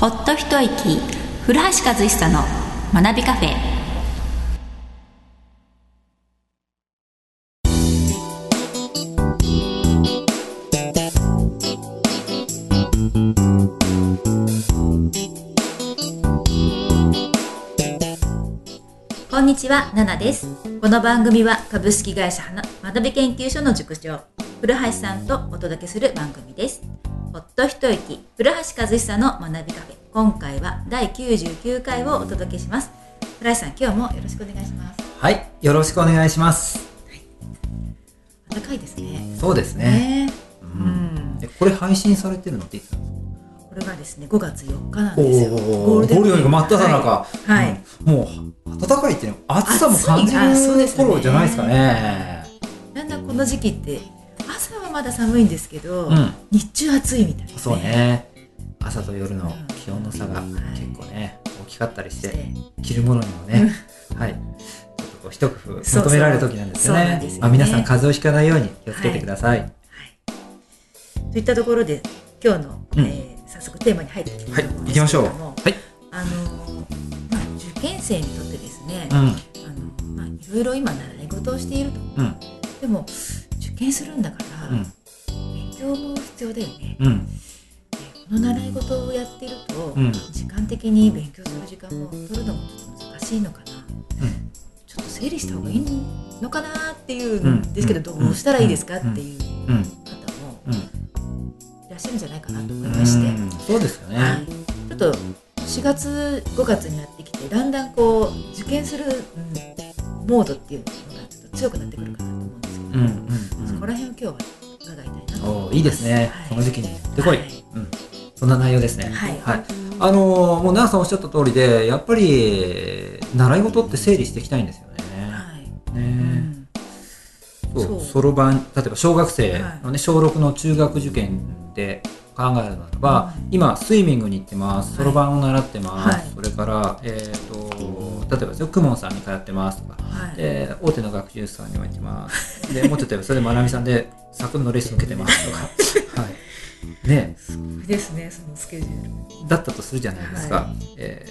ほっと一息古橋和久の学びカフェこんにちは、ナナです。この番組は株式会社花学び研究所の塾長、古橋さんとお届けする番組です。ほっと一息、古橋和久の学びカフェ。今回は第99回をお届けします。古橋さん、今日もよろしくお願いします。はい、よろしくお願いします。暖かいですね。そうですね。ねうんえこれ配信されてるのっていつ？これがですね、5月4日なんですよ。ゴールデンウィーク真っ只中。はい。はいうんもう暖かいっていうの暑さも感じる頃じゃないですかね。だんだんこの時期って、朝はまだ寒いんですけど、うん、日中暑いみたいな、そう。ね。朝と夜のうん気温の差がはい。結構ね大きかったりしして。て着るものにもね、はい。ちょっとこう一工夫求められる時なんですよね。まあ皆さん風邪をひかないように気をつけてください。といったところで、今日の、うん。えー早速テーマに入っていきたいと思うんですけはい。行きましょう。はい。あのーまあ、受験生にとってですね、うん。あのまあ、いろいろ今習い事をしていると。うん。でも、受験するんだから、うん。勉強も必要だよね。うんの習い事をやっていると、うん。時間的に勉強する時間も取るのもちょっと難しいのかな。うん。ちょっと整理した方がいいのかなっていうんですけど、うん。どうしたらいいですかっていううん。方もうん。いらっしゃるんじゃないかなと思いまして、うん。そうですよね。はい、ちょっと4月5月になってきてだんだんこう受験する、うんモードっていうのがちょっと強くなってくるかなと思うんですけど、うんうんうん。そこら辺を今日は伺いたいなとおーいいですね、はい。この時期に。持ってこい、はい。うん、そんな内容ですね。はい。あのーもう奈々さんおっしゃった通りでやっぱり習い事って整理していきたいんですよね、はい、うねん。そう。そろばん例えば小学生のね、小6の中学受験で考えるならば、うん。今スイミングに行ってます。はい。そろばんを習ってます、はい。それから、えー、と例えばですよ公文さんに通ってますとか。はい。で大手の学習さんにも行ってます。でもうちょっとそれでまなみさんで作文のレッスン受けてますとか、はい、ねですねそのスケジュール。だったとするじゃないですか。はいえ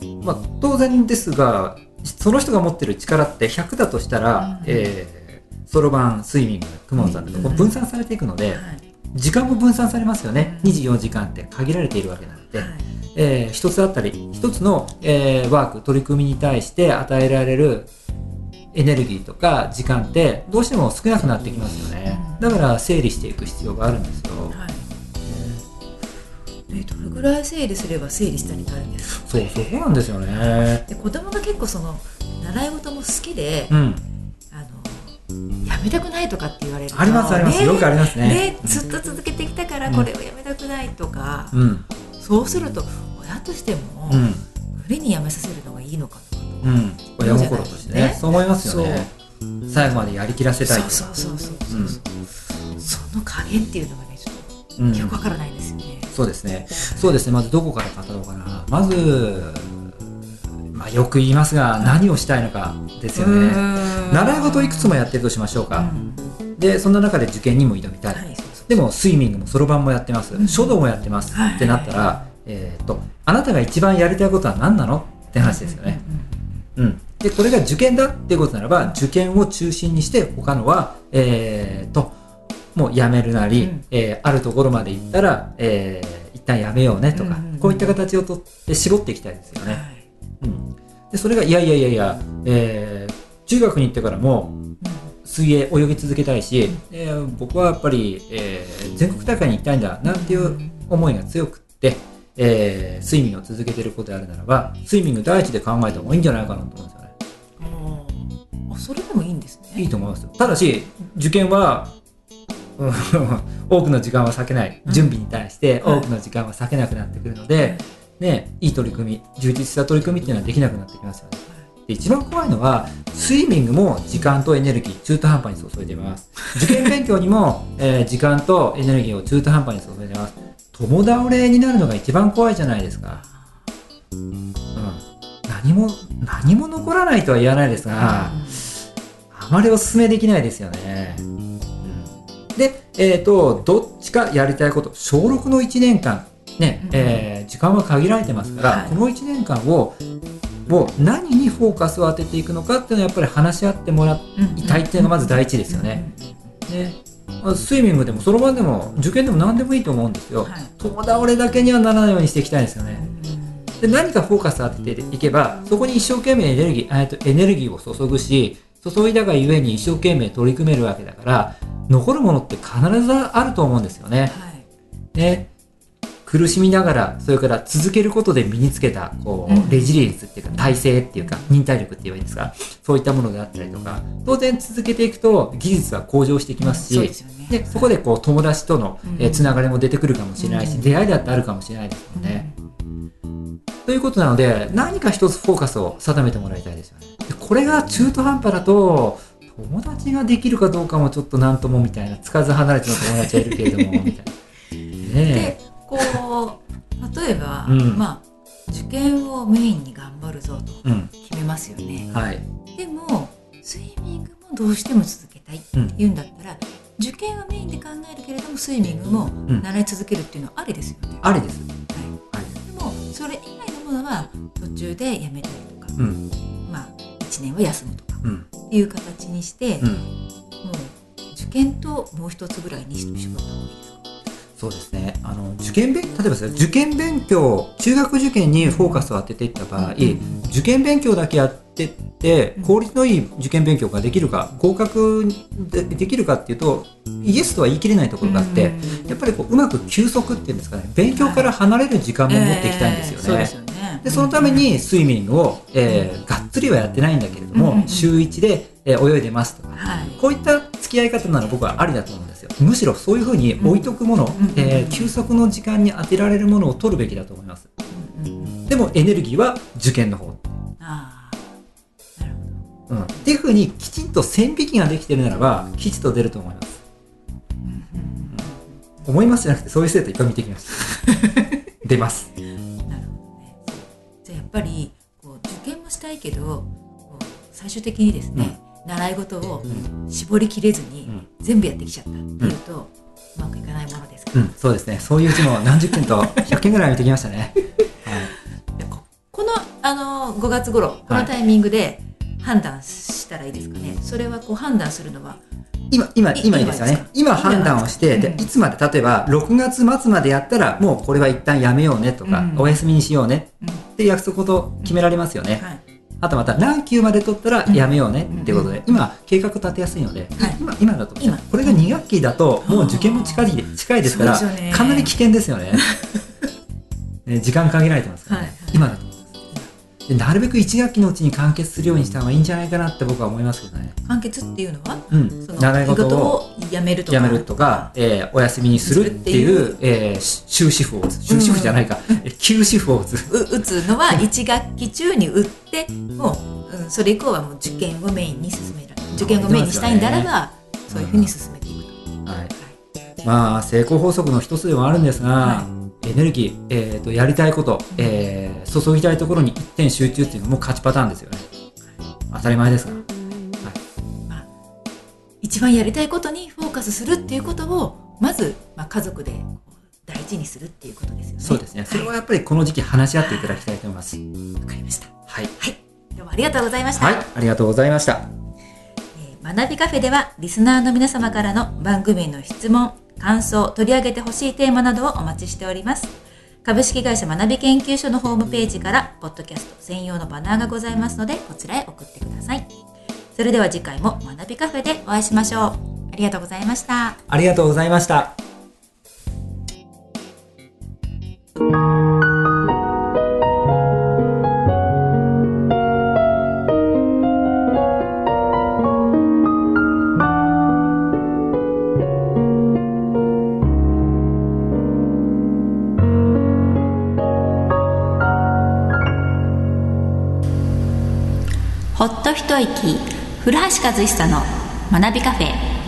ーまあ、当然ですがその人が持ってる力って100だとしたら、そろばんスイミング公文さんと分散されていくので、はい。時間も分散されますよね、うん24時間って限られているわけなので。はい。えー一つあたり一つの、えーワーク取り組みに対して与えられるエネルギーとか時間ってどうしても少なくなってきますよね。うん。だから整理していく必要があるんですよ、はいえどれぐらい整理すれば整理したになるんですか？そうそこなんですよね。で子供が結構その習い事も好きで、うん。あのやめたくないとかって言われるとありますあります、ね。よくありますね。ねずっと続けてきたからこれをやめたくないとか、うん。そうすると親としてもうん。無理にやめさせるのがいいのかなとうん。親心としてね。ねそう思いますよね。最後までやりきらせたいそうそうそうそうう。ん。その加減っていうのがねちょっうん。とよくわからないんですよね、そうですね。そうですね。まずどこから語ろうかな。まずまあよく言いますが何をしたいのかですよね。習い事いくつもやってるとしましょうか、でそんな中で受験にも挑みたい、でもスイミングもそろばんもやってます、うん書道もやってます、はい。ってなったら、えー、とあなたが一番やりたいことは何なの？って話ですよね、うんでこれが受験だっていうことならば受験を中心にして他のはえー、ともうやめるなり、うん。えーあるところまで行ったら、えー一旦やめようねとか、こういった形をとって絞っていきたいですよね、はい。うん、でそれがいやいやいやいや、えー中学に行ってからも水泳泳ぎ続けたいし、えー僕はやっぱり、えー全国大会に行きたいんだなんていう思いが強くって、えースイミングを続けていることであるならばスイミング第一で考えた方がいいんじゃないかなと思うんですよね。それでもいいんですね。いいと思いますよ。ただし受験はうん多くの時間は割けない。うん。準備に対してはい。多くの時間は割けなくなってくるので、ね、いい取り組み充実した取り組みっていうのはできなくなってきますよね。で一番怖いのはスイミングも時間とエネルギー中途半端に注いでいます。受験勉強にも、えー時間とエネルギーを中途半端に注いでいます。共倒れになるのが一番怖いじゃないですか、うん、何も何も残らないとは言わないですが、あまりお勧めできないですよね。で、えっ、と、どっちかやりたいこと、小6の1年間ね、うんえー時間は限られてますから、はいこの1年間をもう何にフォーカスを当てていくのかっていうのはやっぱり話し合ってもらいたいっていうのがまず第一ですよね。ねまあスイミングでもそろばんでも受験でも何でもいいと思うんですよ。はい友倒れだけにはならないようにしていきたいですよね。うんで何かフォーカスを当てていけばそこに一生懸命エネルギーえーとエネルギーを注ぐし注いだがゆえに一生懸命取り組めるわけだから残るものって必ずあると思うんですよね。はい。ね。苦しみながらそれから続けることで身につけたこう、うん。レジリエンスっていうか耐性っていうか忍耐力って言えばいいんですか？そういったものであったりとか。当然続けていくと技術は向上してきますし、でそこでこう友達との、つながりも出てくるかもしれないし、うん。出会いだってあるかもしれないですよね。ということなので何か一つフォーカスを定めてもらいたいですよね。でこれが中途半端だと友達ができるかどうかもちょっと何ともみたいなつかず離れての友達はいるけれどもみたいな。ね でこう例えば、うんまあ受験をメインに頑張るぞと。決めますよねはい。でもスイミングもどうしても続けたいってうん。言うんだったら受験はメインで考えるけれどもスイミングもん習い続けるっていうのはありですよね、ありです。はい、でもそれ以外のものは途中でやめたりとか、うん。まあ1年は休むとかうん。っていう形にして、うん。もう受験ともう一つぐらいに絞った方がいいですか？そうですね。あの、受験勉、例えばですよ受験勉強、中学受験にフォーカスを当てていった場合、うん受験勉強だけやってってうん効率のいい受験勉強ができるか合格でできるかっていうとイエスとは言い切れないところがあって、やっぱりこううまく休息っていうんですかね勉強から離れる時間も持っていきたいんですよね。えーそうですよね。でそのためにスイミングを、えーがっつりはやってないんだけれども、うん週1で、えー泳いでますとかはい。こういった付き合い方なら僕はありだと思うんですよ。むしろそういうふうに置いとくもの、うんえー休息の時間に当てられるものを取るべきだと思います。でもエネルギーは受験の方。ああなるほど。うん、っていうふうにきちんと線引きができてるならばきちっと出ると思います。思いますじゃなくてそういう生徒いっぱい見てきました 出ますぱりこう受験もしたいけど最終的にですね、習い事を絞りきれずにうん。全部やってきちゃったっていうと、うまくいかないものですか、うん、そうですね。そういううちも何十件と 100件ぐらい見てきましたね、はい。でここのあの5月頃このタイミングで判断したらいいですかね、それはこう判断するのは今、今、い今いいですよね。今今判断をして、でうんいつまで、例えば、6月末までやったら、もうこれは一旦やめようねとか、うん。お休みにしようねうん。って約束と決められますよね。はい。あとまた、何級まで取ったらやめようねっていうことで、うん。今、計画立てやすいので、はい。今、今だと、今。これが2学期だと、もう受験も近いで近いですから、かなり危険ですよね。ね時間限られてますからね。今だと。でなるべく1学期のうちに完結するようにした方がいいんじゃないかなって僕は思いますけどね。完結っていうのは？うんそ。の習い事ををやめるとかやめるとか、えーお休みにするっていう、え終止符を打つ。終止符じゃないか。え休止符を打つ。う打つのは1学期中に打ってもう、うん、それ以降はもう受験をメインに進めら受験をメインにしたいんであればそういうふうに進めていくと。はい。はいまあ、成功法則の一つでもあるんですが、はエネルギー、えーと、やりたいこと、えー注ぎたいところに一点集中っていうのも勝ちパターンですよね。当たり前ですが。まあ、一番やりたいことにフォーカスするっていうことをまず、まあ、家族で大事にするっていうことですよね。そうですね。それはやっぱりこの時期話し合っていただきたいと思います。わかりました。はい。はい。どうもありがとうございました。はい。ありがとうございました。学びカフェではリスナーの皆様からの番組の質問、感想、取り上げてほしいテーマなどをお待ちしております。株式会社学び研究所のホームページから、ポッドキャスト専用のバナーがございますので、こちらへ送ってください。それでは次回も学びカフェでお会いしましょう。ありがとうございました。ありがとうございました。と一息、古橋和久の学びカフェ。